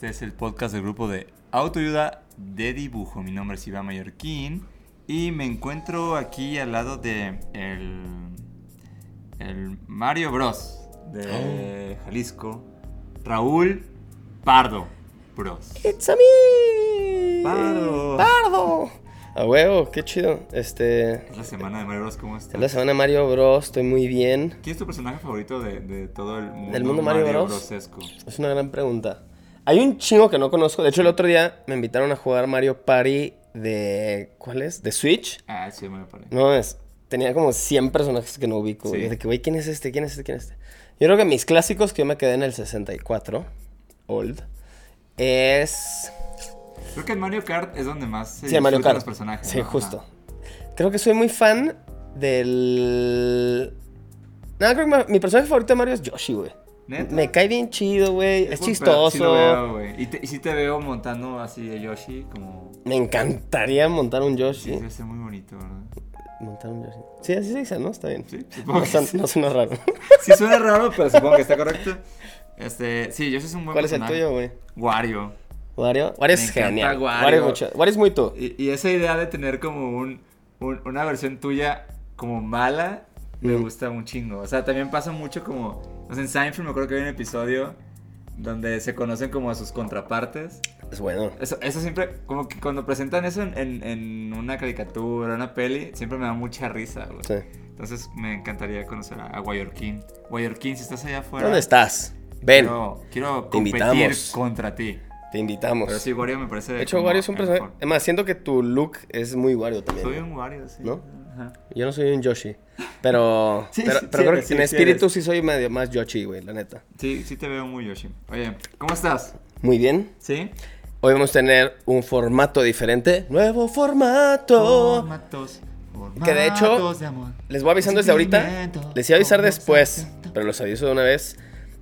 Este es el podcast del grupo de autoayuda de dibujo. Mi nombre es Iván Mallorquín y me encuentro aquí al lado de el, el Mario Bros de Jalisco, Raúl Pardo Bros. It's a me. Pardo. Pardo. A huevo, qué chido. Este. Es la semana de Mario Bros, ¿cómo Es la estás? semana de Mario Bros. Estoy muy bien. ¿Quién es tu personaje favorito de, de todo el mundo? ¿Del mundo Mario Bros? Brosesco? Es una gran pregunta. Hay un chingo que no conozco. De hecho, el otro día me invitaron a jugar Mario Party de. ¿Cuál es? De Switch. Ah, sí, me parece. No es. Tenía como 100 personajes que no ubico. Sí. Y de que, güey, ¿quién es este? ¿Quién es este? ¿Quién es este? Yo creo que mis clásicos, que yo me quedé en el 64, old, es. Creo que en Mario Kart es donde más se Sí, Mario Kart. los personajes. Sí, ¿no? justo. Creo que soy muy fan del. Nada, creo que mi personaje favorito de Mario es Yoshi, güey. ¿Neta? Me cae bien chido, güey. Es, chistoso. pedo, Sí lo veo, güey. Y, te- y sí te veo montando así de Yoshi, como... Me encantaría montar un Sí, Yoshi. debe ser muy bonito, ¿verdad? Montar un Yoshi. Sí, así se dice, ¿no? Está bien. Sí, supongo No, que suena- sí. no suena raro. Sí suena raro, pero supongo que está correcto. Este, sí, Yoshi es un buen ¿Cuál es el tuyo, güey? Wario. Wario. Wario es genial. Wario. Mucho. Wario es muy tú. Y, y esa idea de tener como un, un- una versión tuya como mala, me Mm. gusta un chingo. O sea, también pasa mucho como... O sea, en Seinfeld me acuerdo que hay un episodio donde se conocen como a sus contrapartes. Es bueno. Eso, eso siempre, como que cuando presentan eso en, en- en una caricatura, una peli, siempre me da mucha risa, güey. Sí. Entonces me encantaría conocer a, a Guayorquín. Guayorquín, si estás allá afuera. ¿Dónde estás? Ven, Quiero, quiero Te competir invitamos. contra ti. te invitamos. Pero sí, Wario me parece. de hecho, Wario es un personaje. mejor. Es más, siento que tu look es muy Wario también. Soy un Wario, sí. ¿No? Ajá. Yo no soy un Yoshi. Pero, Sí, pero, sí, pero sí creo que en espíritu eres. sí soy medio más Yoshi, güey, la neta. Sí, sí te veo muy Yoshi. Oye, ¿cómo estás? Muy bien. ¿Sí? Hoy vamos a tener un formato diferente. Nuevo formato. Formatos. Que de hecho, formatos de. Les voy avisando desde ahorita. Les iba a avisar después, pero los aviso de una vez.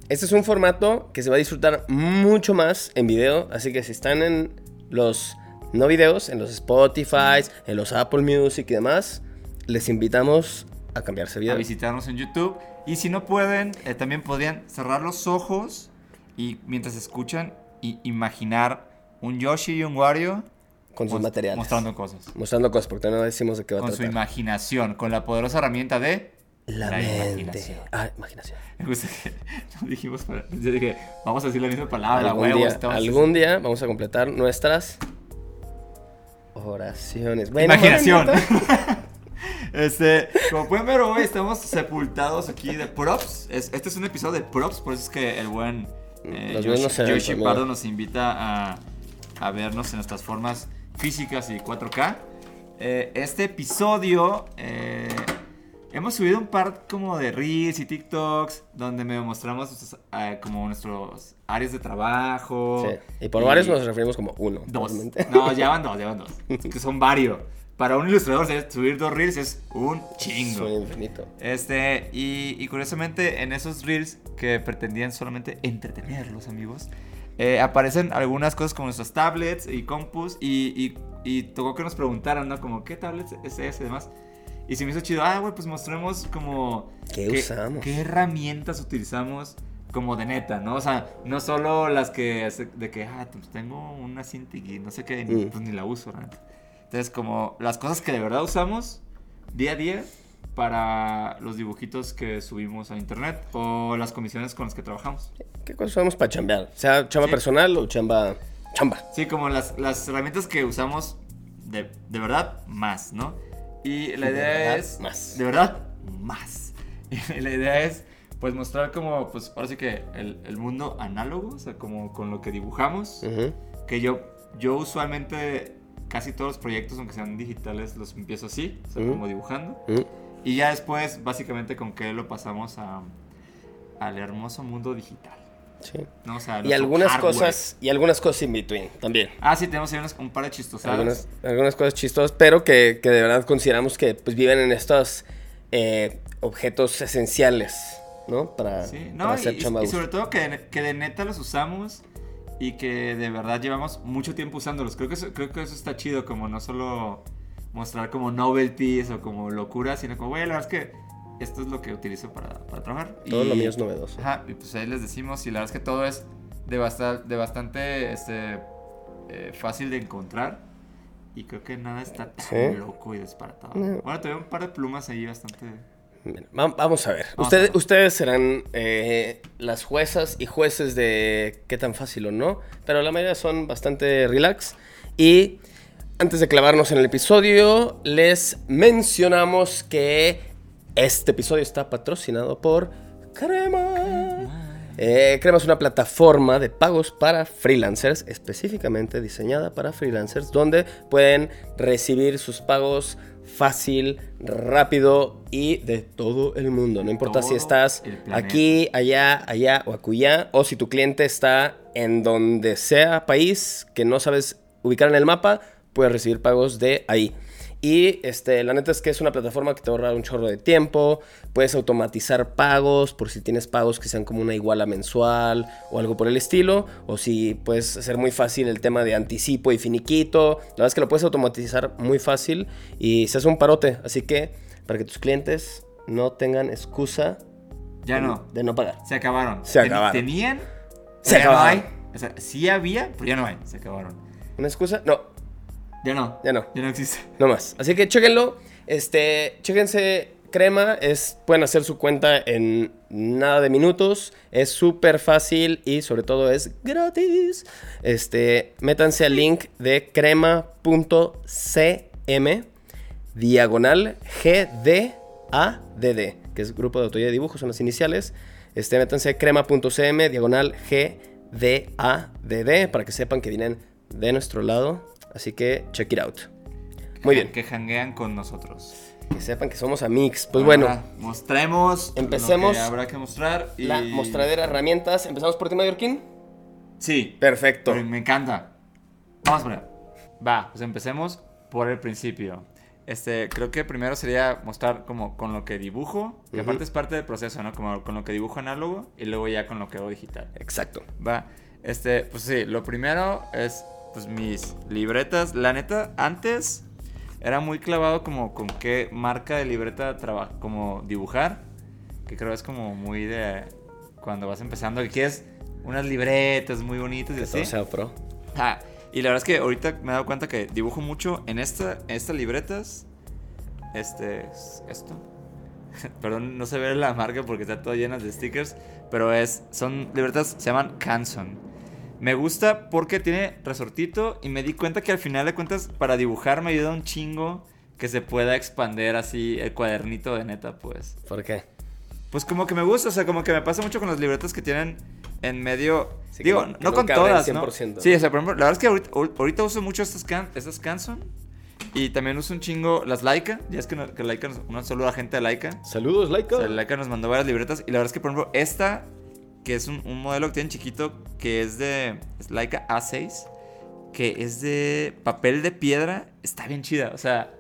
Este es un formato que se va a disfrutar mucho más en video. Así que si están en los no videos, en los Spotify, en los Apple Music y demás, les invitamos a cambiarse a video. visitarnos en YouTube. Y si no pueden, eh, también podrían cerrar los ojos y mientras escuchan, i- imaginar un Yoshi y un Wario Con sus materiales. mostrando cosas. Mostrando cosas, porque no decimos de qué va a Con su imaginación, con la poderosa herramienta de La, la mente. imaginación. Ah, imaginación. Me gusta que no dijimos, para- yo dije, vamos a decir la misma palabra, algún, huevos. día, algún día vamos a completar nuestras oraciones. Bueno, Imaginación. este, como pueden ver hoy estamos sepultados aquí de props. Es- este es un episodio de props, por eso es que el buen eh, Yoshi, Yoshi. Pardo nos invita a, a vernos en nuestras formas físicas y 4K. Eh, este episodio eh, hemos subido un par como de reels y TikToks donde me mostramos nuestros, eh, como nuestros áreas de trabajo. Sí. Y por varios nos referimos como uno. Dos. probablemente. No, ya van dos, ya van dos. que son varios. Para un ilustrador subir dos reels es un chingo. Soy infinito. Este, y, y curiosamente en esos reels que pretendían solamente entretenerlos, amigos, eh, aparecen algunas cosas como nuestras tablets y compus y, y, y tocó que nos preguntaran, ¿no? Como, ¿qué tablets es ese y demás? Y se me hizo chido, ah, güey, pues mostremos como... ¿Qué usamos? ¿Qué herramientas utilizamos como de neta, no? O sea, no solo las que, de que, ah, pues tengo una cinta y no sé qué, ni, Mm. pues ni la uso, neta. Entonces, como las cosas que de verdad usamos día a día para los dibujitos que subimos a internet o las comisiones con las que trabajamos. ¿Qué cosas usamos para chambear? Sea chamba Sí. personal o chamba. Chamba. Sí, como las, las herramientas que usamos de, de verdad más, ¿no? Y la De idea verdad, es... más. De verdad, más. Y la idea es, pues, mostrar como, pues, ahora sí que el, el mundo análogo, o sea, como con lo que dibujamos. Ujú. Que yo, yo usualmente, casi todos los proyectos, aunque sean digitales, los empiezo así, o sea, Ujú. como dibujando. Ujú. Y ya después, básicamente, con qué lo pasamos a, al hermoso mundo digital. Sí. ¿no? O sea, Y algunas hardware. cosas, y algunas cosas in between también. Ah, sí, tenemos ahí unas- un par de chistosadas. Algunas, algunas cosas chistosas, pero que, que de verdad consideramos que pues, viven en estos eh, objetos esenciales, ¿no? Para, Sí, para no, y, hacer y- y sobre todo que, que de neta los usamos y que de verdad llevamos mucho tiempo usándolos. Creo que eso, creo que eso está chido, como no solo mostrar como novelties o como locuras, sino como, güey, la verdad es que esto es lo que utilizo para, para trabajar. Todo Y- lo mío es novedoso. Ajá, y pues ahí les decimos, y la verdad es que todo es de, basta- de bastante este, eh, fácil de encontrar. Y creo que nada está tan Sí. loco y disparatado. No. Bueno, tuve un par de plumas ahí bastante... Vamos a ver. Vamos ustedes, a ver. ustedes serán eh, las juezas y jueces de qué tan fácil o no, pero la mayoría son bastante relax. Y antes de clavarnos en el episodio, les mencionamos que este episodio está patrocinado por Crema. Eh, Crema es una plataforma de pagos para freelancers, específicamente diseñada para freelancers, donde pueden recibir sus pagos fácil, rápido y de todo el mundo. No importa si estás aquí, allá, allá o acullá, o si tu cliente está en donde sea país que no sabes ubicar en el mapa, puedes recibir pagos de ahí. Y este, la neta es que es una plataforma que te ahorra un chorro de tiempo. Puedes automatizar pagos por si tienes pagos que sean como una iguala mensual o algo por el estilo. O si puedes hacer muy fácil el tema de anticipo y finiquito. La verdad es que lo puedes automatizar muy fácil y se hace un parote. Así que para que tus clientes no tengan excusa Ya no. de no pagar. Se acabaron. Se acabaron. Tenían. Se no acabaron. hay. O sea, sí había, pero ya no hay. Se acabaron. ¿Una excusa? No, Ya no. ya no. Ya no existe. No más. Así que chéquenlo. Este, chéquense Crema. Es, pueden hacer su cuenta en nada de minutos. Es súper fácil y sobre todo es gratis. Este, métanse al link de crema.cm diagonal GDADD, que es Grupo de Autoría de Dibujos, son las iniciales. Este, métanse a crema.cm diagonal GDADD para que sepan que vienen de nuestro lado. Así que check it out. Muy bien. Que janguean con nosotros. Que sepan que somos amigos. Pues bueno, Ahora, mostremos. Empecemos Lo que habrá que mostrar. Y... la mostradera de herramientas. ¿Empezamos por ti, Mallorquín? Sí. Perfecto. Me encanta. Vamos por. Va, pues empecemos por el principio. Este, creo que primero sería mostrar como con lo que dibujo, que Ujú. aparte es parte del proceso, ¿no? Como con lo que dibujo análogo y luego ya con lo que hago digital. Exacto. Va, este, pues sí, lo primero es pues mis libretas. La neta, antes era muy clavado como con qué marca de libreta traba- como dibujar, que creo es como muy de cuando vas empezando, que quieres unas libretas muy bonitas y Que así. todo sea pro. Ah, y la verdad es que ahorita me he dado cuenta que dibujo mucho en esta, en estas libretas. Este, es esto. Perdón, no se ve la marca porque está todo llenas de stickers. Pero es, son libretas, se llaman Canson. Me gusta porque tiene resortito y me di cuenta que al final de cuentas para dibujar me ayuda un chingo que se pueda expander así el cuadernito de neta, pues. ¿Por qué? Pues como que me gusta, o sea, como que me pasa mucho con las libretas que tienen en medio... Sí, que digo, no- que no, no con todas, ¿no? 100%. Sí, o sea, por ejemplo, la verdad es que ahorita, ahorita uso mucho estas, can, estas Canson y también uso un chingo las Laika. Ya es que, no- que Laika, nos- un saludo a la gente de Laika. Saludos, Laika. O sea, Laika nos mandó varias libretas y la verdad es que, por ejemplo, esta, que es un, un modelo que tienen chiquito, que es de es Laika A6, que es de papel de piedra, está bien chida, o sea...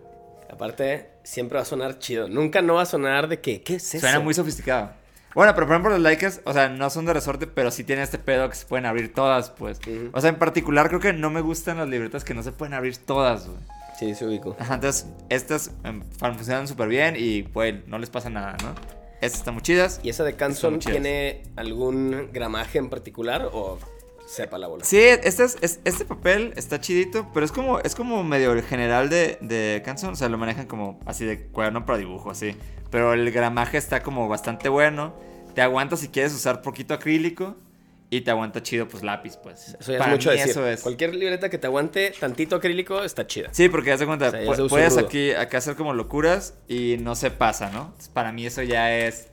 Aparte, siempre va a sonar chido. Nunca no va a sonar de que, ¿qué es eso? Suena muy sofisticado. Bueno, pero por ejemplo los Lakers, o sea, no son de resorte, pero sí tienen este pedo que se pueden abrir todas, pues. Ujú. O sea, en particular creo que no me gustan las libretas que no se pueden abrir todas, güey. Sí, se ubico. Ajá, entonces estas em, funcionan súper bien y pues no les pasa nada, ¿no? Estas están muy chidas. ¿Y esa de Canson tiene algún gramaje en particular o sepa la bola? Sí, este, es, es- este papel está chidito, pero es como, es como medio el general de, de Canson. O sea, lo manejan como así de cuaderno para dibujo, así. Pero el gramaje está como bastante bueno. Te aguanta si quieres usar poquito acrílico. Y te aguanta chido, pues lápiz, pues. Eso ya es mucho decir. eso es. Cualquier libreta que te aguante tantito acrílico está chida. Sí, porque haz de cuenta, O sea, pu- puedes rudo. aquí acá hacer como locuras y no se pasa, ¿no? Entonces, para mí eso ya es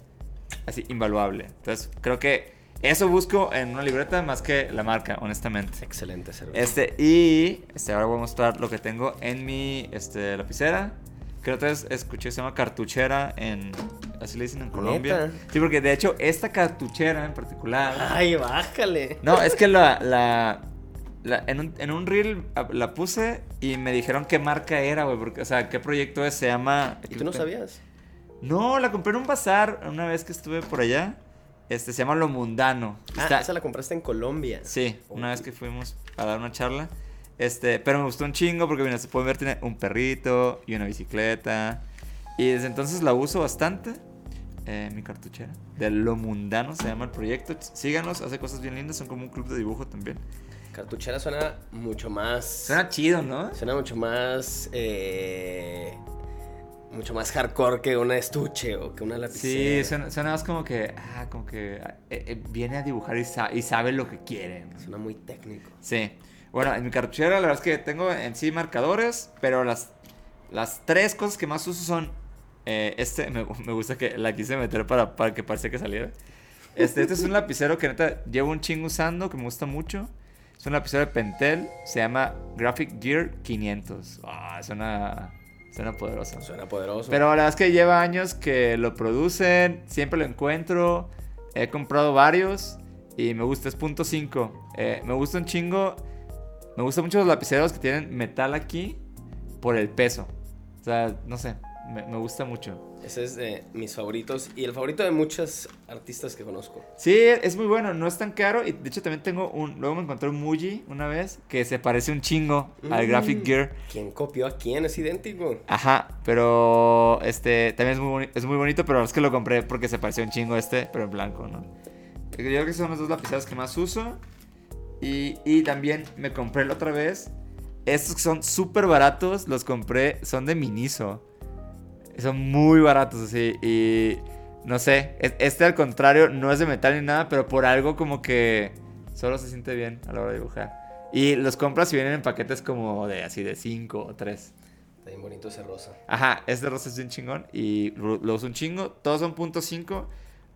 así invaluable. Entonces, creo que eso busco en una libreta más que la marca, honestamente. Excelente cerveza. Este, y este, ahora voy a mostrar lo que tengo en mi este, lapicera. Que otra vez escuché, se llama cartuchera en, así le dicen en Colombia. ¿Neta? Sí, porque de hecho esta cartuchera en particular... Ay, bájale. No, es que la, la, la- en, un, en un reel a- la puse y me dijeron qué marca era, güey, porque, o sea, qué proyecto es, se llama... ¿Y tú no sabías? No, la compré en un bazar una vez que estuve por allá. Este, se llama Lo Mundano. Ah, Está- esa la compraste en Colombia. Sí, una vez que fuimos a dar una charla. Este, pero me gustó un chingo porque, mira, se puede ver, tiene un perrito y una bicicleta. Y desde entonces la uso bastante. eh, mi cartuchera. De Lo Mundano se llama el proyecto. Síganos, hace cosas bien lindas. Son como un club de dibujo también. Cartuchera suena mucho más. Suena chido, ¿no? Suena mucho más. eh, mucho más hardcore que una estuche o que una lapicera. Sí, suena, suena más como que, ah, como que eh, viene a dibujar y, sa- y sabe lo que quiere. Suena muy técnico. Sí. Bueno, en mi cartuchera la verdad es que tengo en sí marcadores, pero las, las tres cosas que más uso son... eh, este, me, me gusta que la quise meter para, para que parecía que saliera. Este, este es un lapicero que neta llevo un chingo usando, que me gusta mucho. Es un lapicero de Pentel, se llama Graphic Gear 500. Ah, suena, suena poderoso. Suena poderoso. Pero la verdad es que lleva años que lo producen, siempre lo encuentro, he comprado varios y me gusta, es punto .5. Eh, me gusta un chingo, me gustan mucho los lapiceros que tienen metal aquí por el peso. O sea, no sé, me, me gusta mucho. Ese es de mis favoritos y el favorito de muchos artistas que conozco. Sí, es muy bueno, no es tan caro y de hecho también tengo un, luego me encontré un Muji una vez que se parece un chingo al Mm. Graphic Gear. ¿Quién copió a quién? Es idéntico. Ajá, pero este también es muy, es muy bonito, pero es que lo compré porque se pareció un chingo este, pero en blanco, ¿no? Yo creo que son los dos lapiceros que más uso. Y, y también me compré la otra vez. Estos que son súper baratos, los compré, son de Miniso. Son muy baratos, así. Y no sé, es- este al contrario no es de metal ni nada, pero por algo como que solo se siente bien a la hora de dibujar. Y los compras y vienen en paquetes como de así de 5 o 3. Está bien bonito ese rosa. Ajá, este rosa es bien chingón y lo, uso un chingo. Todos son punto .5.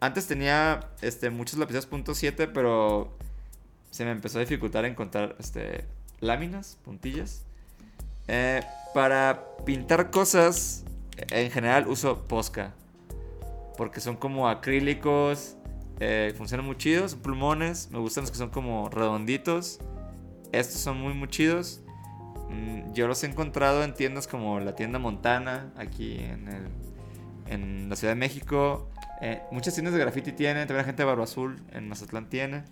Antes tenía este, muchos lapiceros punto .7, pero se me empezó a dificultar encontrar este, láminas, puntillas. Eh, para pintar cosas, en general uso Posca. Porque son como acrílicos, eh, funcionan muy chidos, plumones. Me gustan los que son como redonditos. Estos son muy, muy chidos. Mm, Yo los he encontrado en tiendas como la tienda Montana, aquí en, el- la Ciudad de México. Eh, muchas tiendas de graffiti tienen, también la gente de Barba Azul en Mazatlán tiene.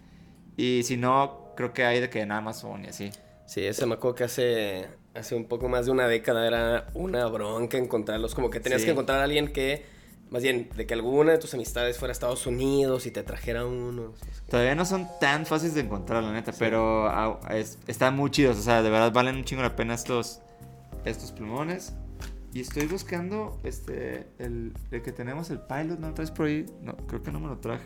Y si no, creo que hay de que en Amazon y así. Sí, ese me acuerdo que hace, hace un poco más de una década era una bronca encontrarlos. Como que tenías Sí. que encontrar a alguien que, más bien, de que alguna de tus amistades fuera a Estados Unidos y te trajera unos. Todavía no son tan fáciles de encontrar, la neta, pero ah, es- están muy chidos. O sea, de verdad valen un chingo la pena estos, estos plumones. Y estoy buscando este, el, el que tenemos, el Pilot, ¿no traes por ahí? No, creo que no me lo traje.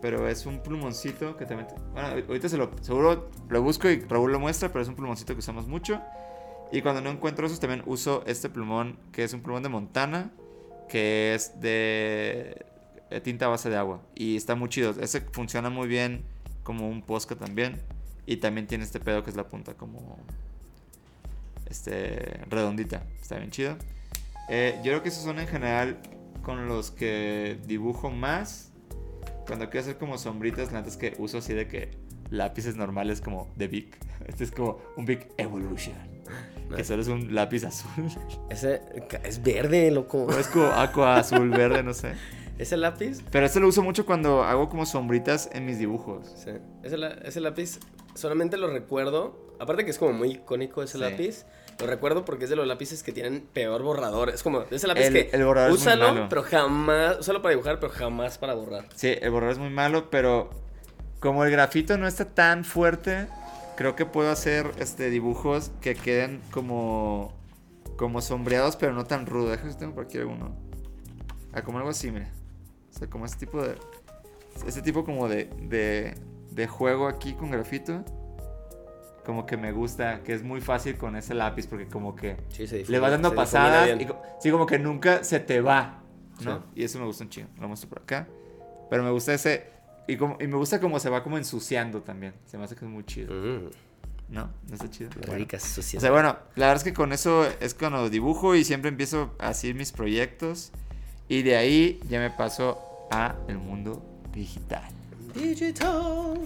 Pero es un plumoncito que también... Bueno, ahorita se lo, seguro lo busco y Raúl lo muestra, pero es un plumoncito que usamos mucho. Y cuando no encuentro esos también uso este plumón, que es un plumón de Montana, que es de, tinta base de agua. Y está muy chido. Ese funciona muy bien como un Posca también. Y también tiene este pedo que es la punta como... Este... Redondita. Está bien chido. Eh, yo creo que esos son en general con los que dibujo más. Cuando quiero hacer como sombritas, la neta es que uso así de que lápices normales como de Bic. Este es como un Bic Evolution. Que solo es un lápiz azul. Ese es verde, loco. O es como aqua, azul, verde, no sé. Ese lápiz, Pero este lo uso mucho cuando hago como sombritas en mis dibujos. sí, ese, ese lápiz solamente lo recuerdo. Aparte que es como muy icónico ese Sí. lápiz. Lo recuerdo porque es de los lápices que tienen peor borrador. Es como ese lápiz El- que el borrador es muy malo. pero jamás, úsalo para dibujar, pero jamás para borrar. Sí, el borrador es muy malo, pero como el grafito no está tan fuerte, creo que puedo hacer este dibujos que queden como como sombreados, pero no tan rudos. Déjame si tengo por aquí alguno. Ah, como algo así, mira. O sea, como este tipo de este tipo como de de de juego aquí con grafito. Como que me gusta, que es muy fácil con ese lápiz porque como que Sí, le vas dando pasadas y sí, como que nunca se te va, ¿no? Sí. Y eso me gusta un chingo. Lo muestro por acá. Pero me gusta ese. Y, como, y me gusta como se va como ensuciando también. Se me hace que es muy chido. Mm, ¿No? No está chido. Bueno. ricas O sea, bueno, la verdad es que con eso es cuando dibujo y siempre empiezo así mis proyectos. Y de ahí ya me paso a el mundo digital. Digital.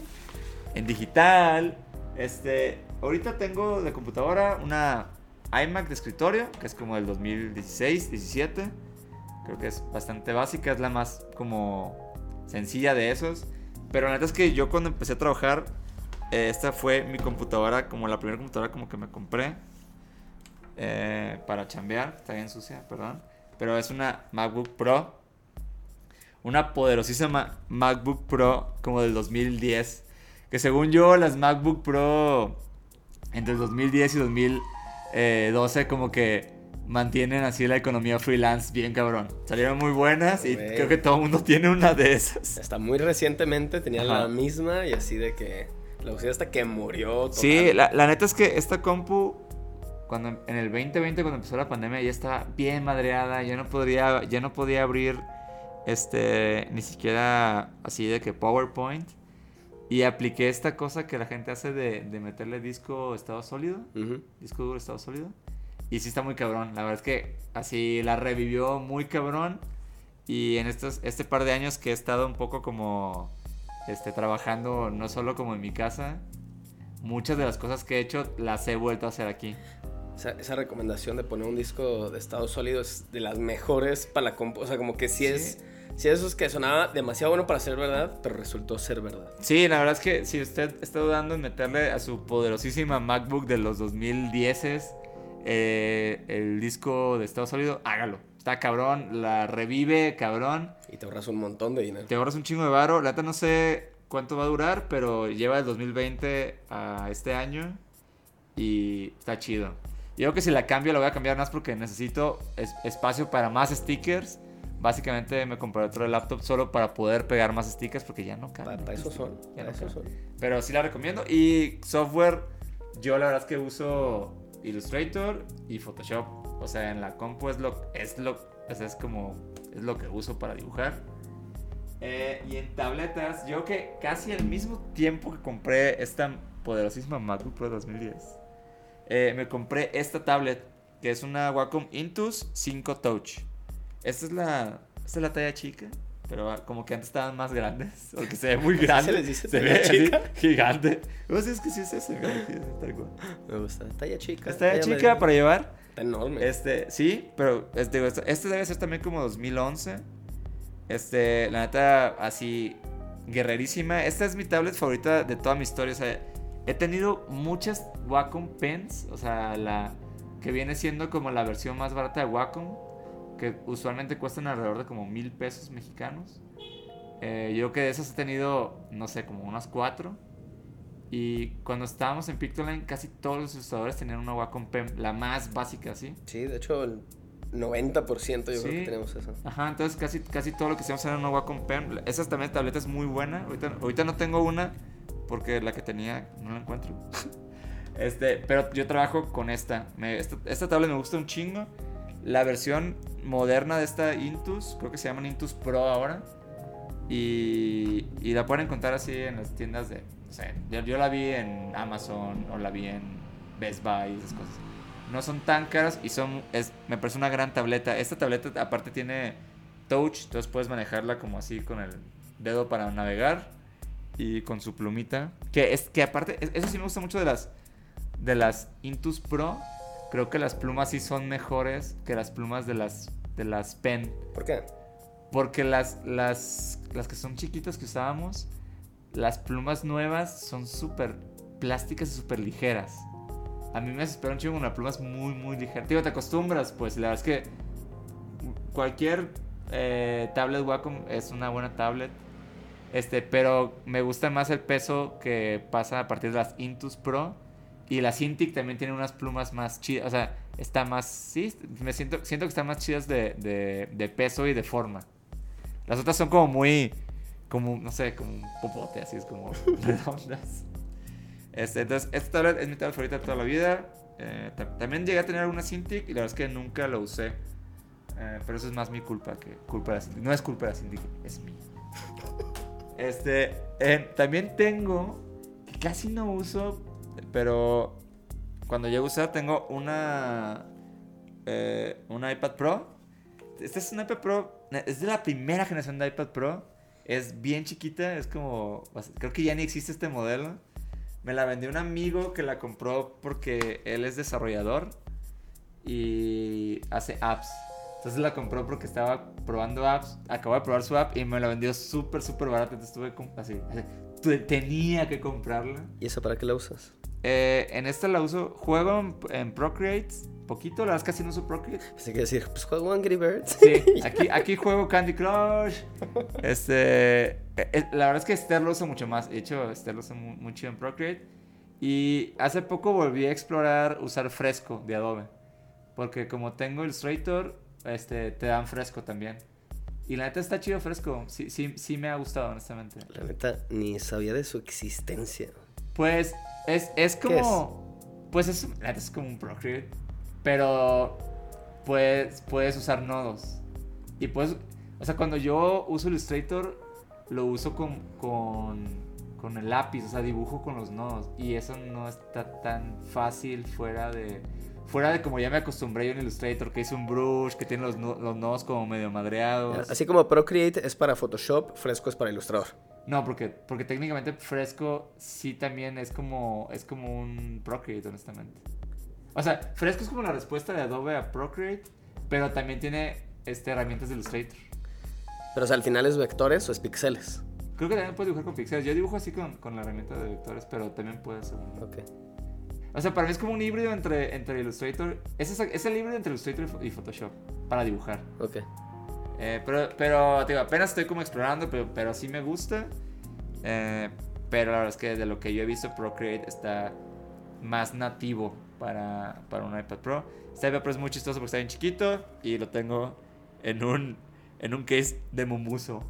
En digital, este, ahorita tengo de computadora una iMac de escritorio, que es como del 2016, 17. Creo que es bastante básica, es la más como sencilla de esos. Pero la neta es que yo cuando empecé a trabajar, eh, esta fue mi computadora, como la primera computadora como que me compré eh, para chambear. Está bien sucia, perdón. Pero es una MacBook Pro. Una poderosísima MacBook Pro como del 2010. Que según yo, las MacBook Pro entre el 2010 y 2012 como que mantienen así la economía freelance bien cabrón. Salieron muy buenas y creo que todo el mundo tiene una de esas. Hasta muy recientemente tenía Ajá. la misma y así de que la usé hasta que murió. total. Sí, la, la neta es que esta compu, cuando en el 2020, cuando empezó la pandemia, ya estaba bien madreada. Ya no podría, ya no podía abrir este, ni siquiera así de que PowerPoint. Y apliqué esta cosa que la gente hace de, de meterle disco estado sólido. Disco duro estado sólido. Y sí está muy cabrón. La verdad es que así la revivió muy cabrón. Y en estos, este par de años que he estado un poco como este, trabajando, no solo como en mi casa, muchas de las cosas que he hecho las he vuelto a hacer aquí. Esa, esa recomendación de poner un disco de estado sólido es de las mejores para la compu. O sea, como que sí, Sí. es. Sí, eso es que sonaba demasiado bueno para ser verdad, pero resultó ser verdad. Sí, la verdad es que si usted está dudando en meterle a su poderosísima MacBook de los 2010 eh, el disco de estado sólido, hágalo. Está cabrón, la revive cabrón. Y te ahorras un montón de dinero. Te ahorras un chingo de varo. La no sé cuánto va a durar, pero lleva del 2020 a este año y está chido. Yo creo que si la cambio la voy a cambiar más porque necesito es- espacio para más stickers. Básicamente me compré otro laptop solo para poder pegar más stickers porque ya no cabe. Para, eso son. Ya no eso son. Pero sí la recomiendo. Y software, yo la verdad es que uso Illustrator y Photoshop. O sea, en la compu es lo, es lo, o sea, es como, es lo que uso para dibujar. Eh, y en tabletas, yo que casi al mismo tiempo que compré esta poderosísima MacBook Pro 2010, eh, me compré esta tablet que es una Wacom Intus 5 Touch. Esta es la, esta es la talla chica, pero ah, como que antes estaban más grandes, porque se ve muy ¿Así grande. se les dice se talla ve así, chica? gigante. O sea, es que sí es ese. Me gusta. Talla chica. Talla chica para llevar. Está enorme. Este, sí, pero este, este debe ser también como 2011. Este, la neta, así, guerrerísima. Esta es mi tablet favorita de toda mi historia. O sea, he tenido muchas Wacom Pens. O sea, la que viene siendo como la versión más barata de Wacom. Que usualmente cuestan alrededor de como mil pesos mexicanos. Eh, yo que de esas he tenido, no sé, como unas cuatro. Y cuando estábamos en Pictoline, casi todos los usadores tenían una Wacom Pen, la más básica, ¿sí? Sí, de hecho, el 90% yo creo Sí. que tenemos eso. Ajá, entonces casi, casi todo lo que hacíamos era una Wacom Pen. Esa también tableta es muy buena. Ahorita, ahorita no tengo una porque la que tenía no la encuentro. este, pero yo trabajo con esta. Me- esta. Esta tablet me gusta un chingo. La versión moderna de esta Intus, creo que se llaman Intus Pro ahora. Y, y la pueden encontrar así en las tiendas de... Yo, la vi en Amazon o la vi en Best Buy y esas cosas. No son tan caras y son... Es, me parece una gran tableta. Esta tableta aparte tiene touch, entonces puedes manejarla como así con el dedo para navegar y con su plumita. Que es que aparte, es- eso sí me gusta mucho de las de las Intus Pro. Creo que las plumas sí son mejores que las plumas de las de las Pen. ¿Por qué? Porque las, las, las que son chiquitas que usábamos, las plumas nuevas son súper plásticas y súper ligeras. A mí me desespera un chingo una pluma es muy, muy ligera. Digo, te acostumbras, pues. La verdad es que cualquier eh, tablet Wacom es una buena tablet. Este, pero me gusta más el peso que pasa a partir de las Intus Pro. Y la Cintiq también tiene unas plumas más chidas. O sea, está más. Sí, me siento, siento que están más chidas de, de, de peso y de forma. Las otras son como muy. Como, no sé, como un popote, así es como redondas. Este, entonces, esta tablet es mi tablet favorita de toda la vida. Eh, ta- también llegué a tener una Cintiq y la verdad es que nunca lo usé. Eh, pero eso es más mi culpa que culpa de la Cintiq. No es culpa de la Cintiq, es mía. Este, eh, también tengo, que casi no uso, pero cuando llego a usar tengo una, eh, una iPad Pro. Este es un iPad Pro es de la primera generación de iPad Pro. Es bien chiquita, es como, creo que ya ni existe este modelo. Me la vendió un amigo que la compró porque él es desarrollador y hace apps. Entonces la compró porque estaba probando apps, acabó de probar su app y me la vendió súper, súper barata. Entonces tuve así, tenía que comprarla. ¿Y eso para qué la usas? Eh, en esta la uso, juego en, Procreate, poquito, la verdad es que casi no uso Procreate. Pensé que decir, pues juego Angry Birds. Sí, aquí, aquí juego Candy Crush. Este, eh, eh, la verdad es que Esther lo usa mucho más. De hecho, Esther lo usa mucho en Procreate. Y hace poco volví a explorar usar Fresco de Adobe. Porque como tengo Illustrator, este, te dan Fresco también. Y la neta está chido Fresco. Sí, sí, sí me ha gustado, honestamente. La neta, ni sabía de su existencia. Pues es, es como. Pues es, es como un Procreate. Pero puedes, puedes usar nodos. Y pues. O sea, cuando yo uso Illustrator, lo uso con, con, con el lápiz. O sea, dibujo con los nodos. Y eso no está tan fácil fuera de. Fuera de como ya me acostumbré yo en Illustrator, que es un brush, que tiene los, los nodos como medio madreados. Así como Procreate es para Photoshop, Fresco es para Illustrator. No, porque, porque técnicamente Fresco sí también es como, es como un Procreate, honestamente. O sea, Fresco es como la respuesta de Adobe a Procreate, pero también tiene este, herramientas de Illustrator. Pero o sea, al final es vectores o es píxeles. Creo que también puedes dibujar con píxeles. Yo dibujo así con, con la herramienta de vectores, pero también puede ser un... Ok. O sea, para mí es como un híbrido entre, entre Illustrator. Es, es el híbrido entre Illustrator y Photoshop para dibujar. Ok. Eh, pero, pero apenas estoy como explorando, pero, pero sí me gusta. Eh, pero la verdad es que de lo que yo he visto, Procreate está más nativo para, para un iPad Pro. Este iPad Pro es muy chistoso porque está bien chiquito y lo tengo en un, en un case de Mumuso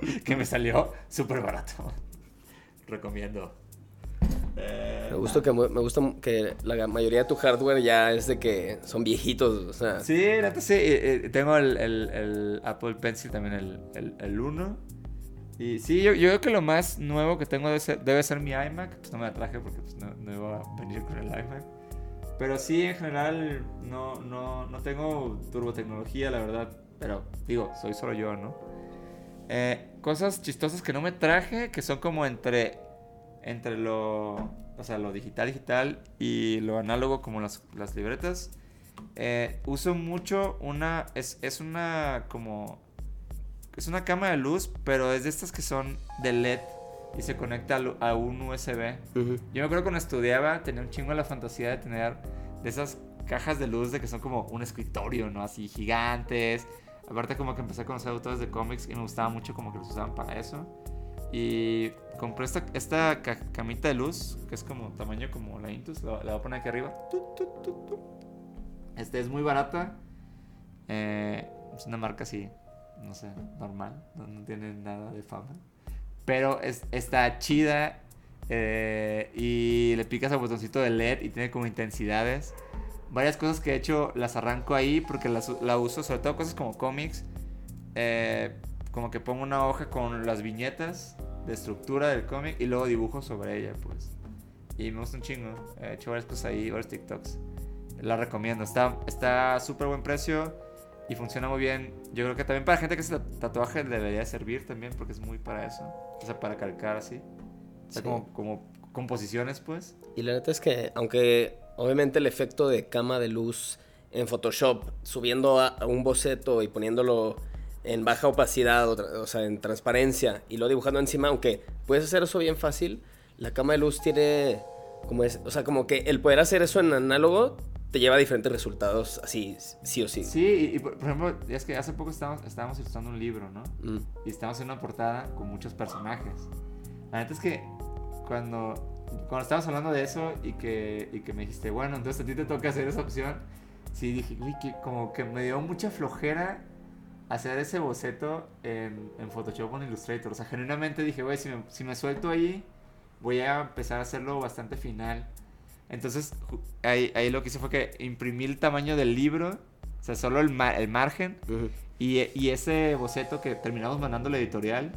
que me salió súper barato. Recomiendo. Me gusta, que, me gusta que la mayoría de tu hardware ya es de que son viejitos, o sea. Sí, neta sí. Tengo el, el, el, Apple Pencil también, el, el, 1. Y sí, yo, yo, creo que lo más nuevo que tengo debe ser, debe ser mi iMac. Pues no me la traje porque pues, no, no, iba a venir con el iMac. Pero sí, en general, no, no, no tengo turbotecnología, la verdad. Pero digo, soy solo yo, ¿no? Eh, cosas chistosas que no me traje, que son como entre, entre lo o sea, lo digital, digital y lo análogo como las, las libretas. Eh, uso mucho una, es, es una como, es una cámara de luz, pero es de estas que son de LED y se conecta a, un USB. Yo me acuerdo cuando estudiaba, tenía un chingo la fantasía de tener de esas cajas de luz de que son como un escritorio, ¿no? Así gigantes. Aparte como que empecé a conocer autores de cómics y me gustaba mucho como que los usaban para eso. Y compré esta, esta camita de luz, que es como tamaño como la Intus, la, voy a poner aquí arriba. Este es muy barata. Eh, es una marca así, no sé, normal, no, tiene nada de fama. Pero es, está chida eh, y le picas al botoncito de LED y tiene como intensidades. Varias cosas que he hecho las arranco ahí porque las, la uso, sobre todo cosas como cómics. Eh, como que pongo una hoja con las viñetas de estructura del cómic y luego dibujo sobre ella, pues. Y me gusta un chingo. He hecho varias cosas ahí, varios TikToks. La recomiendo. Está súper buen precio y funciona muy bien. Yo creo que también para gente que hace tatuaje debería servir también porque es muy para eso. O sea, para calcar así. O sea, como, como composiciones, pues. Y la neta es que, aunque obviamente el efecto de cama de luz en Photoshop, subiendo a un boceto y poniéndolo en baja opacidad, o, sea, en transparencia, y lo dibujando encima, aunque puedes hacer eso bien fácil, la cama de luz tiene como es, o sea, como que el poder hacer eso en análogo te lleva a diferentes resultados, así, sí o sí. Sí, y, por, ejemplo, es que hace poco estábamos, estábamos ilustrando un libro, ¿no? Mm. Y estábamos en una portada con muchos personajes. La neta es que cuando, cuando estábamos hablando de eso y que, y que me dijiste, bueno, entonces a ti te toca hacer esa opción, sí dije, uy, que como que me dio mucha flojera hacer ese boceto en, en Photoshop o en Illustrator. O sea, genuinamente dije, güey, si me, si me suelto ahí, voy a empezar a hacerlo bastante final. Entonces, ahí, ahí lo que hice fue que imprimí el tamaño del libro, o sea, solo el, el margen, y, y, ese boceto que terminamos mandando la editorial,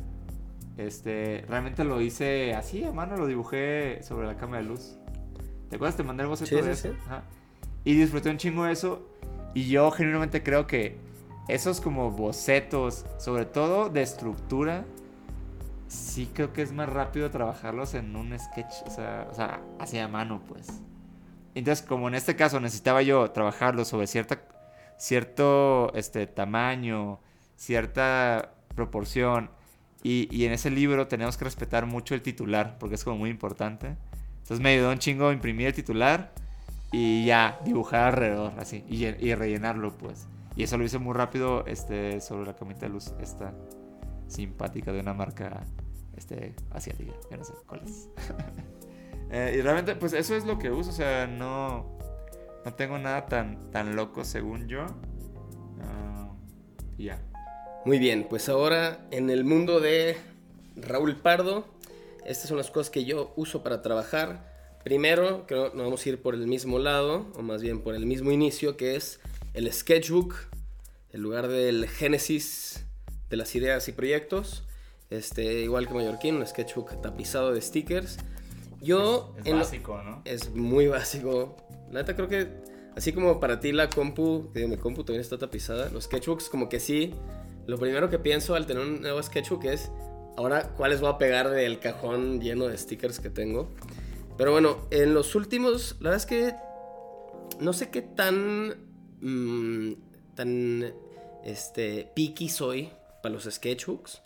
este, realmente lo hice así, a mano, lo dibujé sobre la cámara de luz. ¿Te acuerdas? Te mandé el boceto de eso. Y disfruté un chingo de eso. Y yo genuinamente creo que esos como bocetos, sobre todo de estructura, sí creo que es más rápido trabajarlos en un sketch, o sea, o sea hacia mano, pues. Entonces, como en este caso necesitaba yo trabajarlo sobre cierta, cierto este, tamaño, cierta proporción, y, y en ese libro tenemos que respetar mucho el titular, porque es como muy importante. Entonces me ayudó un chingo imprimir el titular y ya dibujar alrededor, así, y, y rellenarlo, pues. Y eso lo hice muy rápido este, sobre la camita de luz, esta simpática de una marca este, asiática, yo no sé cuál. Eh, y realmente, pues eso es lo que uso, o sea, no, no tengo nada tan, tan loco según yo. Ah, ya. Muy bien, pues ahora en el mundo de Raúl Pardo, estas son las cosas que yo uso para trabajar. Primero, creo nos vamos a ir por el mismo lado, o más bien por el mismo inicio, que es el sketchbook, el lugar del génesis de las ideas y proyectos. Este, igual que Mallorquín, un sketchbook tapizado de stickers. Yo. Es, en lo- básico, ¿no? es muy básico. La neta creo que, así como para ti la compu, que mi compu también está tapizada, los sketchbooks como que sí. Lo primero que pienso al tener un nuevo sketchbook es, ahora, ¿cuáles voy a pegar del cajón lleno de stickers que tengo? Pero bueno, en los últimos, la verdad es que no sé qué tan, mm, tan, este, picky soy para los sketchbooks.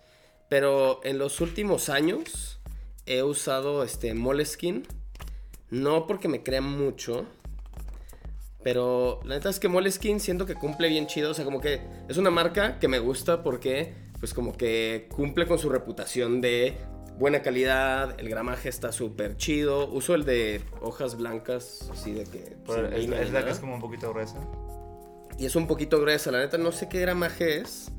Pero en los últimos años he usado este Moleskine. No porque me crea mucho. Pero la neta es que Moleskine siento que cumple bien chido. O sea, como que es una marca que me gusta porque, pues, como que cumple con su reputación de buena calidad. El gramaje está súper chido. Uso el de hojas blancas, así de que. Pero es, la que es como un poquito gruesa. Y es un poquito gruesa. La neta no sé qué gramaje es.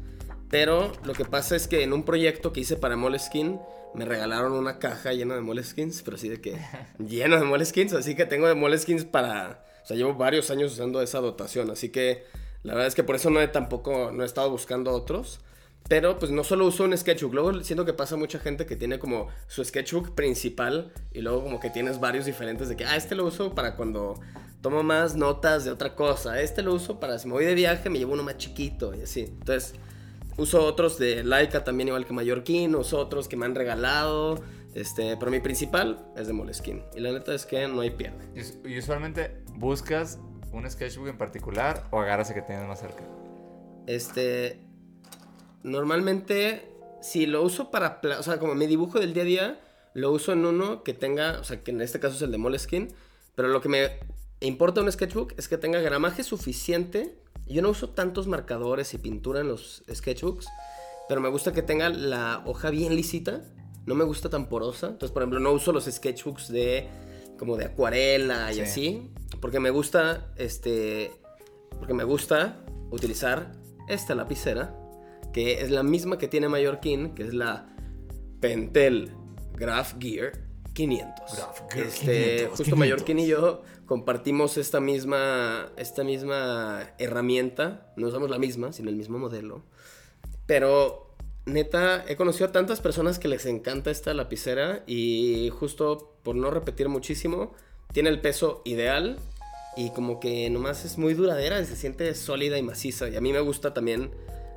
Pero lo que pasa es que en un proyecto que hice para Moleskine me regalaron una caja llena de Moleskines, pero así de que lleno de Moleskines, así que tengo de Moleskines para, o sea, llevo varios años usando esa dotación, así que la verdad es que por eso no he tampoco no he estado buscando otros. Pero pues no solo uso un sketchbook, luego siento que pasa mucha gente que tiene como su sketchbook principal y luego como que tienes varios diferentes de que, ah, este lo uso para cuando tomo más notas de otra cosa, este lo uso para si me voy de viaje me llevo uno más chiquito y así. Entonces, uso otros de Laika también igual que Mallorquín, uso otros que me han regalado, este, pero mi principal es de Moleskine. Y la neta es que no hay pierde. Y us- Y usualmente buscas un sketchbook en particular o agarras el que tienes más cerca. Este, normalmente, si lo uso para, o sea, como mi dibujo del día a día, lo uso en uno que tenga, o sea, que en este caso es el de Moleskine, pero lo que me importa un sketchbook es que tenga gramaje suficiente. Yo no uso tantos marcadores y pintura en los sketchbooks, pero me gusta que tenga la hoja bien lisita. No me gusta tan porosa. Entonces, por ejemplo, no uso los sketchbooks de como de acuarela y Sí. así, porque me gusta este porque me gusta utilizar esta lapicera, que es la misma que tiene Mallorquín, que es la Pentel Graph Gear 500. Graph Gear este, 500, justo 500. Mallorquín y yo compartimos esta misma, esta misma herramienta, no usamos la misma, sino el mismo modelo. Pero neta, he conocido a tantas personas que les encanta esta lapicera y justo por no repetir muchísimo, tiene el peso ideal y como que nomás es muy duradera y se siente sólida y maciza. Y a mí me gusta también,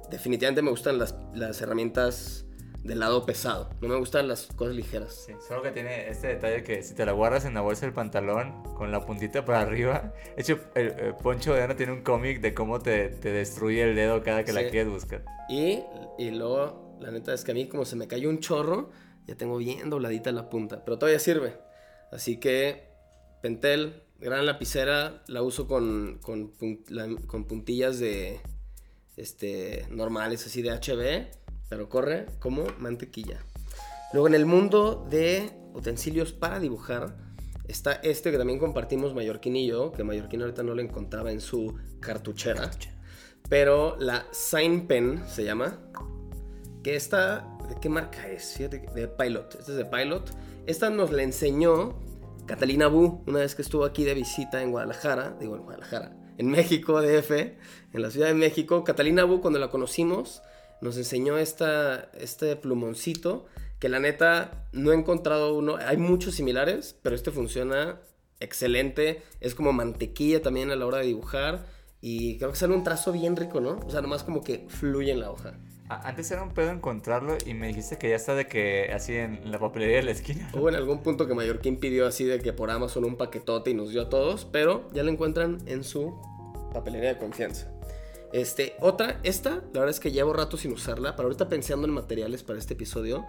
definitivamente me gustan las, las herramientas del lado pesado, no me gustan las cosas ligeras. Sí, solo que tiene este detalle que si te la guardas en la bolsa del pantalón con la puntita para arriba. De hecho, el, el Poncho de Ana tiene un cómic de cómo te, te destruye el dedo cada que la quieres buscar. Y, y luego, la neta es que a mí como se me cayó un chorro, ya tengo bien dobladita la punta, pero todavía sirve. Así que Pentel, gran lapicera, la uso con, con, con puntillas de este, normales, así de HB, pero corre como mantequilla. Luego en el mundo de utensilios para dibujar está este que también compartimos Mallorquín y yo, que Mallorquín ahorita no lo encontraba en su cartuchera. Pero la Sign Pen se llama. Que esta. ¿De qué marca es? De Pilot. Esta es de Pilot. Esta nos la enseñó Catalina Bu una vez que estuvo aquí de visita en Guadalajara. Digo, en Guadalajara. En México, DF. En la Ciudad de México. Catalina Bu, cuando la conocimos, nos enseñó esta, este plumoncito. Que la neta no he encontrado uno. Hay muchos similares, pero este funciona excelente. Es como mantequilla también a la hora de dibujar. Y creo que sale un trazo bien rico, ¿no? O sea, nomás como que fluye en la hoja. Antes era un pedo encontrarlo y me dijiste que ya está de que así en la papelería de la esquina. Hubo en algún punto que Mallorquín pidió así de que por Amazon un paquetote y nos dio a todos, pero ya lo encuentran en su papelería de confianza. Este, otra, esta, la verdad es que llevo rato sin usarla, pero ahorita pensando en materiales para este episodio,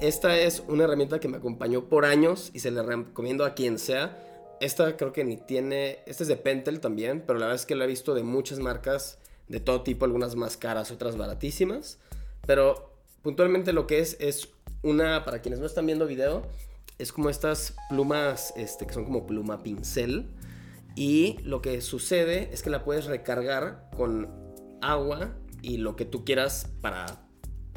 esta es una herramienta que me acompañó por años y se la recomiendo a quien sea. Esta creo que ni tiene, esta es de Pentel también, pero la verdad es que la he visto de muchas marcas, de todo tipo, algunas más caras, otras baratísimas. Pero puntualmente lo que es es una, para quienes no están viendo video, es como estas plumas, este, que son como pluma pincel. Y lo que sucede es que la puedes recargar con agua y lo que tú quieras para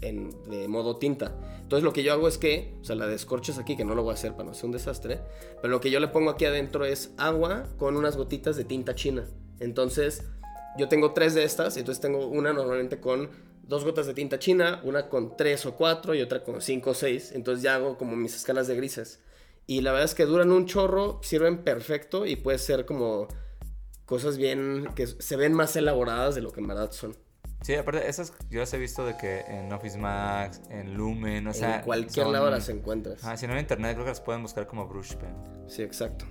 en, de modo tinta. Entonces lo que yo hago es que, o sea, la descorches aquí, que no lo voy a hacer para no ser un desastre, pero lo que yo le pongo aquí adentro es agua con unas gotitas de tinta china. Entonces yo tengo tres de estas, entonces tengo una normalmente con dos gotas de tinta china, una con tres o cuatro y otra con cinco o seis. Entonces ya hago como mis escalas de grises. Y la verdad es que duran un chorro, sirven perfecto y puede ser como cosas bien que se ven más elaboradas de lo que en verdad son. Sí, aparte, esas yo las he visto de que en Office Max, en Lumen, o sea. en cualquier son- lado las encuentras. Ah, si no en internet, creo que las pueden buscar como Brush Pen. Sí, exacto.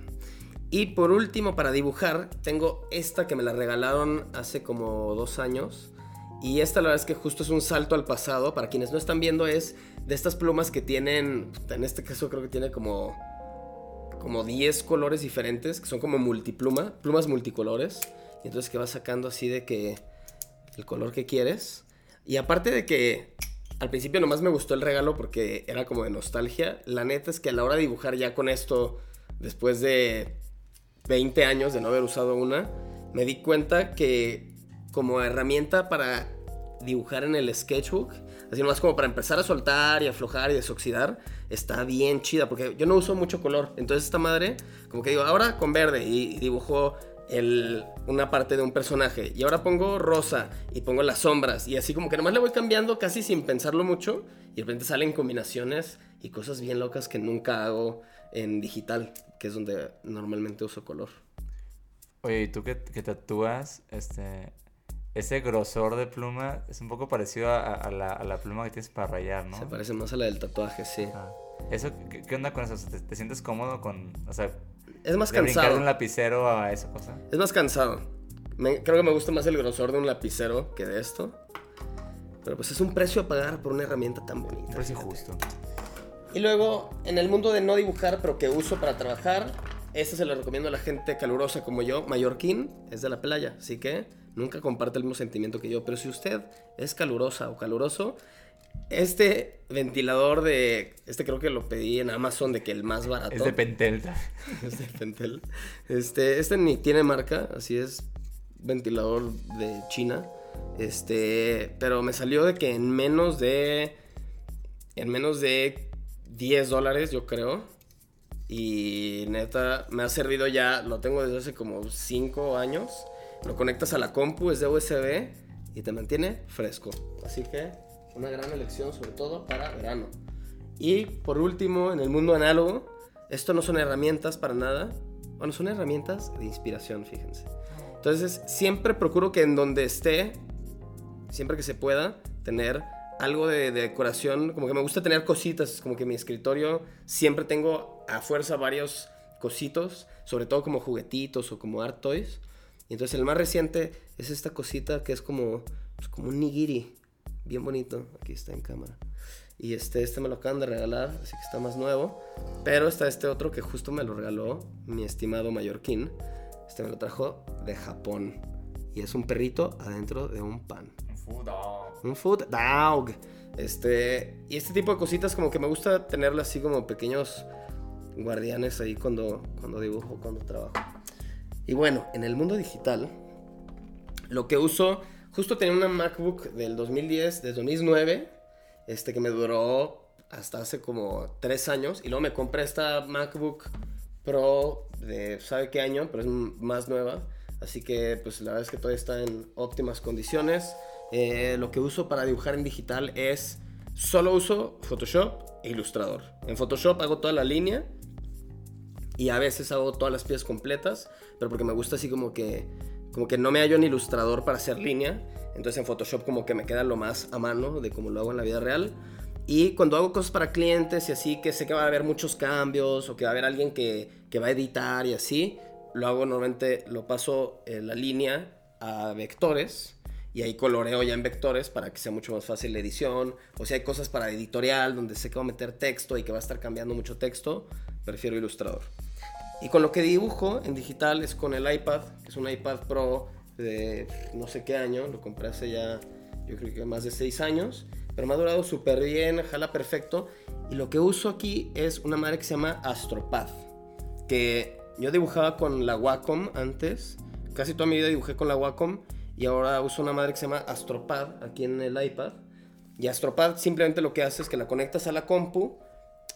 Y por último, para dibujar, tengo esta que me la regalaron hace como dos años. Y esta la verdad es que justo es un salto al pasado. Para quienes no están viendo es de estas plumas que tienen, en este caso creo que tiene como, como 10 colores diferentes, que son como multipluma, plumas multicolores. Y entonces que vas sacando así de que el color que quieres. Y aparte de que al principio nomás me gustó el regalo porque era como de nostalgia, la neta es que a la hora de dibujar ya con esto, después de 20 años de no haber usado una, me di cuenta que como herramienta para dibujar en el sketchbook, así nomás como para empezar a soltar y aflojar y desoxidar, está bien chida, porque yo no uso mucho color, entonces esta madre, como que digo, ahora con verde y dibujo el, una parte de un personaje, y ahora pongo rosa y pongo las sombras, y así como que nomás le voy cambiando casi sin pensarlo mucho, y de repente salen combinaciones y cosas bien locas que nunca hago en digital, que es donde normalmente uso color. Oye, ¿y tú que, que tatúas, este. Ese grosor de pluma es un poco parecido a, a la, a la pluma que tienes para rayar, ¿no? Se parece más a la del tatuaje, sí. Ah. Eso, ¿qué, qué onda con eso? ¿Te, te sientes cómodo con, o sea, Es más de brincar de un lapicero a esa cosa? Es más cansado. Me- creo que me gusta más el grosor de un lapicero que de esto. Pero pues es un precio a pagar por una herramienta tan bonita. Un precio fíjate. justo. Y luego, en el mundo de no dibujar, pero que uso para trabajar, este se lo recomiendo a la gente calurosa como yo. Mallorquín es de la playa, así que nunca comparte el mismo sentimiento que yo. Pero si usted es calurosa o caluroso, este ventilador de... Este creo que lo pedí en Amazon de que el más barato. Es de Pentel. Es de Pentel. Este, este ni tiene marca, así es ventilador de China. Este, pero me salió de que en menos de en menos de 10 dólares, yo creo. Y neta, me ha servido ya, lo tengo desde hace como 5 años. Lo conectas a la compu, es de USB y te mantiene fresco. Así que una gran elección, sobre todo para verano. Y por último, en el mundo análogo, esto no son herramientas para nada. Bueno, son herramientas de inspiración, fíjense. Entonces, siempre procuro que en donde esté, siempre que se pueda, tener algo de, de decoración. Como que me gusta tener cositas, como que en mi escritorio siempre tengo a fuerza varios cositos, sobre todo como juguetitos o como art toys. Y entonces el más reciente es esta cosita que es como, pues, como un nigiri, bien bonito. Aquí está en cámara. Y este, este me lo acaban de regalar, así que está más nuevo. Pero está este otro que justo me lo regaló mi estimado mallorquín. Este me lo trajo de Japón. Y es un perrito adentro de un pan. Un food dog. Este, y este tipo de cositas como que me gusta tenerlas así como pequeños guardianes ahí cuando, cuando dibujo, cuando trabajo. Y bueno, en el mundo digital, lo que uso, justo tenía una MacBook del 2010, del 2009, este que me duró hasta hace como tres años. Y luego me compré esta MacBook Pro de sabe qué año, pero es más nueva. Así que pues la verdad es que todavía está en óptimas condiciones. Eh, lo que uso para dibujar en digital es solo uso Photoshop e Illustrator. En Photoshop hago toda la línea y a veces hago todas las piezas completas, pero porque me gusta así como que como que no me hallo en ilustrador para hacer línea. Entonces en Photoshop como que me queda lo más a mano de como lo hago en la vida real. Y cuando hago cosas para clientes y así, que sé que va a haber muchos cambios o que va a haber alguien que, que va a editar y así, lo hago normalmente, lo paso en la línea a vectores y ahí coloreo ya en vectores para que sea mucho más fácil la edición. O si hay cosas para editorial donde sé que va a meter texto y que va a estar cambiando mucho texto, prefiero Illustrator. Y con lo que dibujo en digital es con el iPad, que es un iPad Pro de no sé qué año, lo compré hace ya yo creo que más de 6 años, pero me ha durado súper bien, jala perfecto. Y lo que uso aquí es una madre que se llama Astropad, que yo dibujaba con la Wacom antes, casi toda mi vida dibujé con la Wacom y ahora uso una madre que se llama Astropad aquí en el iPad. Y Astropad simplemente lo que hace es que la conectas a la compu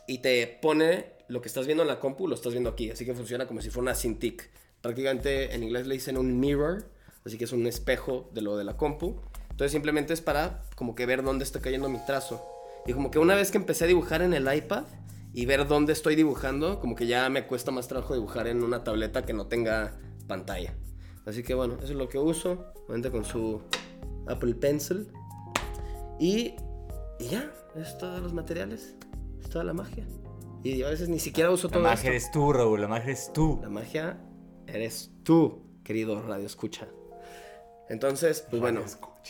y te pone lo que estás viendo en la compu, lo estás viendo aquí. Así que funciona como si fuera una Cintiq. Prácticamente en inglés le dicen un mirror, así que es un espejo de lo de la compu. Entonces simplemente es para como que ver dónde está cayendo mi trazo. Y como que una vez que empecé a dibujar en el iPad y ver dónde estoy dibujando, como que ya me cuesta más trabajo dibujar en una tableta que no tenga pantalla. Así que bueno, eso es lo que uso. Obviamente con su Apple Pencil. Y, y ya, es todos los materiales. Toda la magia. Y a veces ni siquiera uso La todo magia esto. eres tú, Raúl, la magia eres tú. La magia eres tú, querido Radio Escucha. Entonces, pues bueno,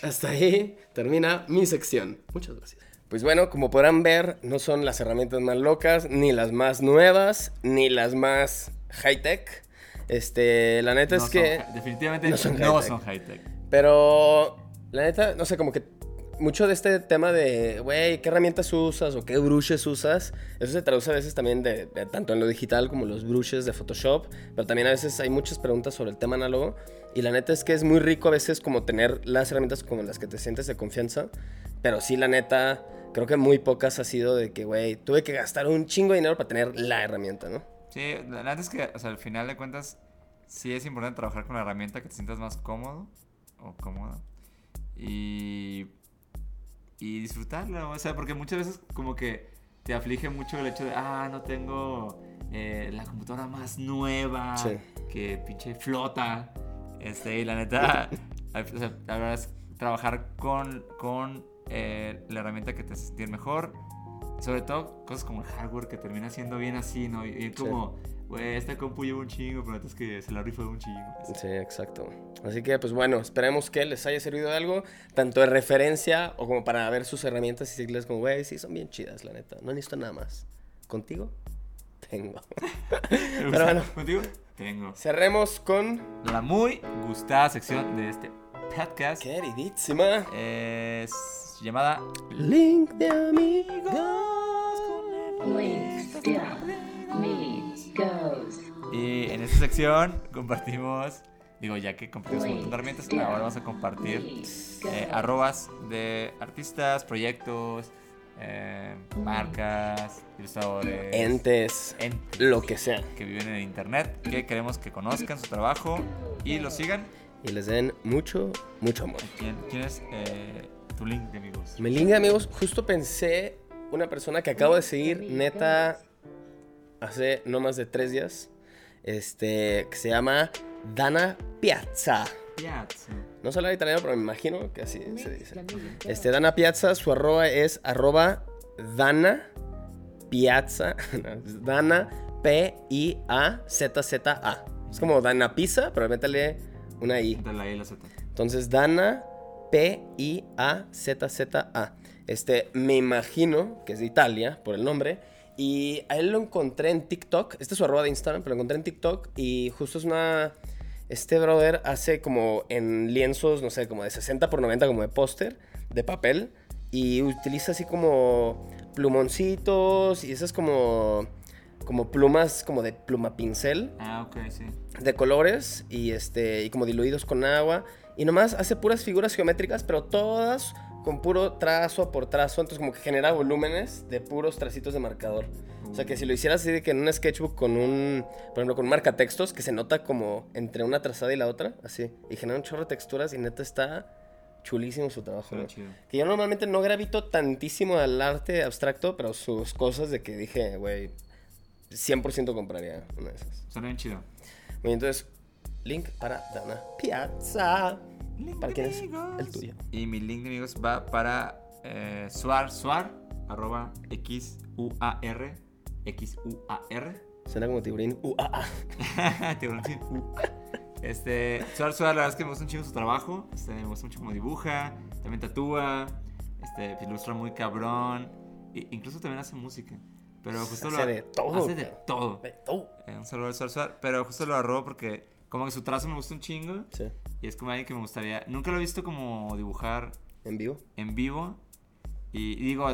hasta ahí termina mi sección. Muchas gracias. Pues bueno, como podrán ver, no son las herramientas más locas, ni las más nuevas, ni las más high-tech. Este, la neta No es son que... definitivamente no son high-tech. Pero la neta, no sé, como que mucho de este tema de, güey, ¿qué herramientas usas o qué brushes usas? Eso se traduce a veces también de, tanto en lo digital como los brushes de Photoshop, pero también a veces hay muchas preguntas sobre el tema análogo y la neta es que es muy rico a veces como tener las herramientas con las que te sientes de confianza, pero sí, la neta, creo que muy pocas ha sido de que, güey, tuve que gastar un chingo de dinero para tener la herramienta, ¿no? Sí, la neta es que, o sea, al final de cuentas, sí es importante trabajar con la herramienta que te sientas más cómodo o cómoda. Y, y disfrutarla, o sea, porque muchas veces como que te aflige mucho el hecho de, ah, no tengo eh, la computadora más nueva, Sí. que pinche flota. Este, y la neta, o sea, la verdad es trabajar con, con eh, la herramienta que te hace sentir mejor. Sobre todo cosas como el hardware que termina siendo bien así, ¿no? Y, y como, güey, esta compu lleva un chingo, pero antes que se la rifó de un chingo. Sí, exacto. Así que, pues bueno, esperemos que les haya servido de algo, tanto de referencia o como para ver sus herramientas y decirles como, güey, sí, son bien chidas, la neta. No necesito nada más. ¿Contigo? Tengo. Pero bueno, ¿Contigo? Tengo. cerremos con... La muy gustada sección de este podcast Queridísima. es llamada Link de amigos. Links de amigos. Y en esta sección compartimos, digo, ya que compartimos un montón de herramientas, ahora vamos a compartir eh, arrobas de artistas, proyectos, eh, marcas, ilustradores, Entes. entes Lo que sea. que viven en internet, que queremos que conozcan su trabajo y lo sigan. Y les den mucho, mucho amor. ¿Quién, quién es eh, tu link de amigos? Mi link de amigos, justo pensé una persona que acabo de seguir, neta, hace no más de tres días, este, que se llama Dana Piazza. Piazza. No sé hablar italiano, pero me imagino que así se dice. Este, Dana Piazza, su arroba es arroba Dana Piazza, Dana P-I-A-Z-Z-A. Es como Dana Pizza, pero métale una I. De la I la Z. Entonces, Dana P-I-A-Z-Z-A. Este, me imagino que es de Italia, por el nombre. Y a él lo encontré en TikTok. Este es su arroba de Instagram, pero lo encontré en TikTok. Y justo es una. Este brother hace como en lienzos, no sé, como de 60 por 90, como de póster, de papel. Y utiliza así como plumoncitos y esas como. Como plumas, como de pluma pincel Ah, ok, sí. de colores y este y como diluidos con agua y nomás hace puras figuras geométricas pero todas con puro trazo por trazo entonces como que genera volúmenes de puros tracitos de marcador o sea que si lo hicieras así de que en un sketchbook con un por ejemplo con un marcatextos que se nota como entre una trazada y la otra así y genera un chorro de texturas y neta está chulísimo su trabajo que yo normalmente no gravito tantísimo al arte abstracto pero sus cosas de que dije güey 100% compraría una de esas Suena bien chido. Oye, entonces, link para Dana Piazza. Link ¿Para es amigos. el tuyo? Y mi link de amigos va para eh, Suar, Suar, arroba X-U-A-R, X-U-A-R. Suena como tiburín. Uh, ah, ah. Tiburoncín, uh. Este, Suar, Suar, la verdad es que me gusta un chingo su trabajo. Este, me gusta mucho cómo dibuja, también tatúa, este, ilustra muy cabrón. e incluso también hace música. Pero justo Hace lo de todo, Hace de todo. Eh, un saludo al Suar, Suar. Pero justo lo agarró porque como que su trazo me gusta un chingo. Sí. Y es como alguien que me gustaría. Nunca lo he visto como dibujar En vivo. en vivo. Y, y digo,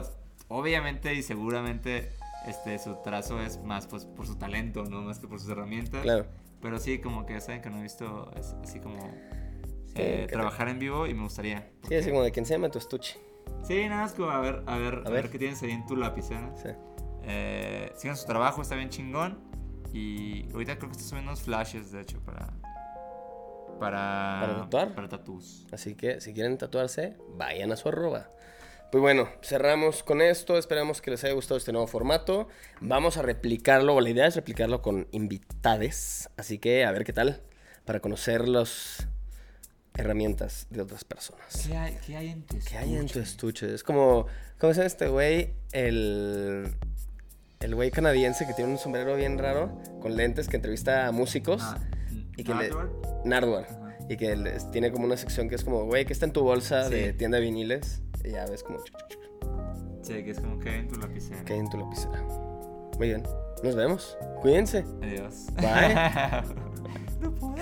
obviamente y seguramente este, su trazo es más pues, por su talento, no más que por sus herramientas. Claro. Pero sí, como que saben que no he visto es- así como Sí, eh, trabajar en vivo y me gustaría. Sí, así como de que enséñame tu estuche. Sí, nada más como a ver, a ver, a ver. ver qué tienes ahí en tu lapicera. Sí. Eh, sigan su trabajo, está bien chingón. Y ahorita creo que está subiendo unos flashes, de hecho, para. Para. ¿Para tatuar? Para tatús. Así que si quieren tatuarse, vayan a su arroba. Pues bueno, cerramos con esto. Esperamos que les haya gustado este nuevo formato. Vamos a replicarlo, la idea es replicarlo con invitades. Así que a ver qué tal para conocer las herramientas de otras personas. ¿Qué hay, qué hay en tu ¿Qué hay en tu estuche? estuche? Es como, ¿cómo se llama este güey? El, el güey canadiense que tiene un sombrero bien raro, con lentes, que entrevista a músicos. Ah, y que le, Nardwar. Y que tiene como una sección que es como, güey, ¿qué está en tu bolsa Sí. de tienda de viniles? Y ya ves como, chuc, chuc, chuc, Sí, que es como que en tu lapicera. ¿qué hay en tu lapicera? Muy bien, nos vemos. Cuídense. Adiós. Bye. no puedo.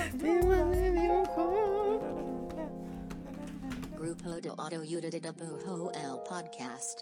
Grupo de de Dibujo el Podcast.